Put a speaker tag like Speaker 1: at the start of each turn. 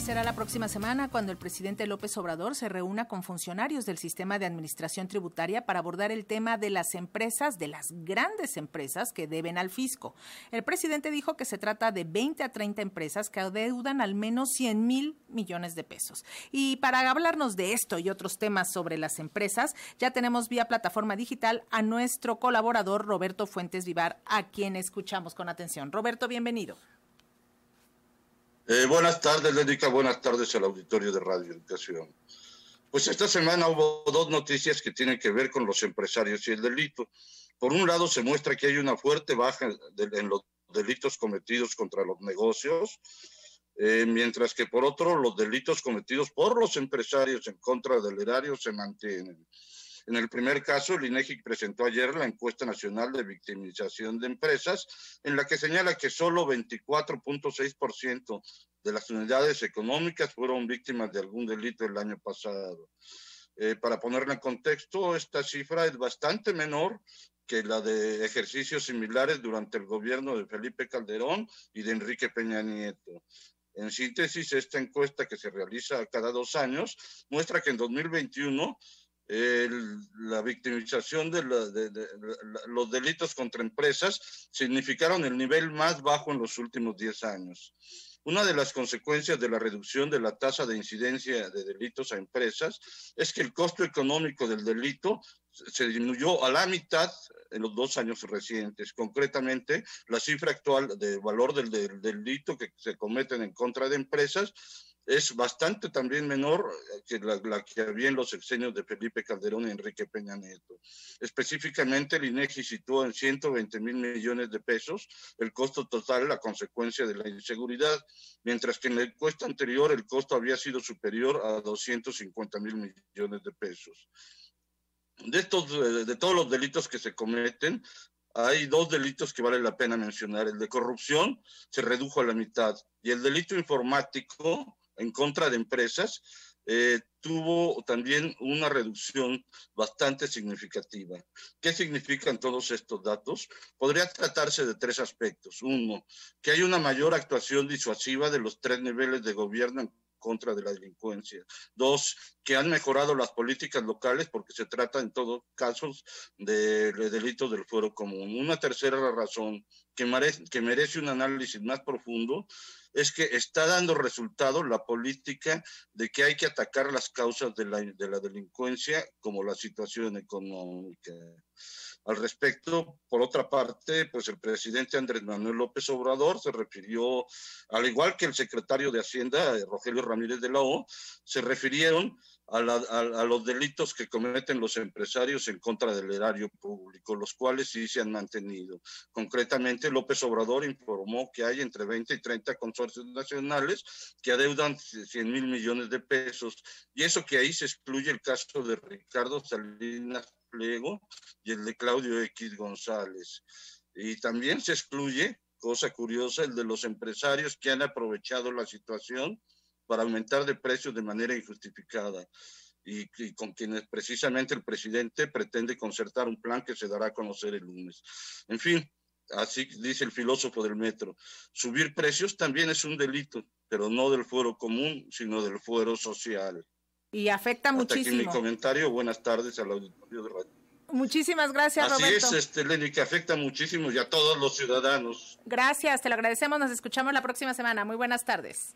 Speaker 1: será la próxima semana cuando el presidente López Obrador se reúna con funcionarios del sistema de administración tributaria para abordar el tema de las empresas, de las grandes empresas que deben al fisco. El presidente dijo que se trata de 20 a 30 empresas que adeudan al menos 100 mil millones de pesos. Y para hablarnos de esto y otros temas sobre las empresas, ya tenemos vía plataforma digital a nuestro colaborador Roberto Fuentes Vivar, a quien escuchamos con atención. Roberto, bienvenido.
Speaker 2: Eh, buenas tardes, Lénica. Buenas tardes al auditorio de Radio Educación. Pues esta semana hubo dos noticias que tienen que ver con los empresarios y el delito. Por un lado, se muestra que hay una fuerte baja en los delitos cometidos contra los negocios, eh, mientras que por otro, los delitos cometidos por los empresarios en contra del erario se mantienen. En el primer caso, el INEGI presentó ayer la encuesta nacional de victimización de empresas, en la que señala que solo 24.6% de las unidades económicas fueron víctimas de algún delito el año pasado. Eh, para ponerla en contexto, esta cifra es bastante menor que la de ejercicios similares durante el gobierno de Felipe Calderón y de Enrique Peña Nieto. En síntesis, esta encuesta que se realiza cada dos años muestra que en 2021 la victimización de, los delitos contra empresas significaron el nivel más bajo en los últimos 10 años. Una de las consecuencias de la reducción de la tasa de incidencia de delitos a empresas es que el costo económico del delito se disminuyó a la mitad en los dos años recientes. Concretamente, la cifra actual de valor del, del delito que se cometen en contra de empresas es bastante también menor eh, que la, que había en los sexenios de Felipe Calderón y Enrique Peña Nieto. Específicamente, el INEGI situó en 120 mil millones de pesos el costo total, la consecuencia de la inseguridad, mientras que en la encuesta anterior el costo había sido superior a 250 mil millones de pesos. De, estos, eh, de todos los delitos que se cometen, hay dos delitos que vale la pena mencionar. El de corrupción se redujo a la mitad y el delito informático en contra de empresas, eh, tuvo también una reducción bastante significativa. ¿Qué significan todos estos datos? Podría tratarse de tres aspectos. Uno, que hay una mayor actuación disuasiva de los tres niveles de gobierno en contra de la delincuencia. Dos, que han mejorado las políticas locales porque se trata en todos casos de, delitos del fuero común. Una tercera razón que que merece un análisis más profundo es que está dando resultado la política de que hay que atacar las causas de la, de la delincuencia como la situación económica. Al respecto, por otra parte, pues el presidente Andrés Manuel López Obrador se refirió, al igual que el secretario de Hacienda, Rogelio Ramírez de la O, se refirieron a, los delitos que cometen los empresarios en contra del erario público, los cuales sí se han mantenido. Concretamente, López Obrador informó que hay entre 20 y 30 consorcios nacionales que adeudan 100 mil millones de pesos, y eso que ahí se excluye el caso de Ricardo Salinas Pliego y el de Claudio X González. Y también se excluye, cosa curiosa, el de los empresarios que han aprovechado la situación para aumentar de precios de manera injustificada y, con quienes precisamente el presidente pretende concertar un plan que se dará a conocer el lunes. En fin, así dice el filósofo del metro, subir precios también es un delito, pero no del fuero común, sino del fuero social.
Speaker 1: Y afecta Hasta muchísimo.
Speaker 2: Aquí mi comentario. Buenas tardes al auditorio de radio.
Speaker 1: Muchísimas gracias,
Speaker 2: Así
Speaker 1: Roberto.
Speaker 2: Así es, este, Lenny, que afecta muchísimo y a todos los ciudadanos.
Speaker 1: Gracias, te lo agradecemos. Nos escuchamos la próxima semana. Muy buenas tardes.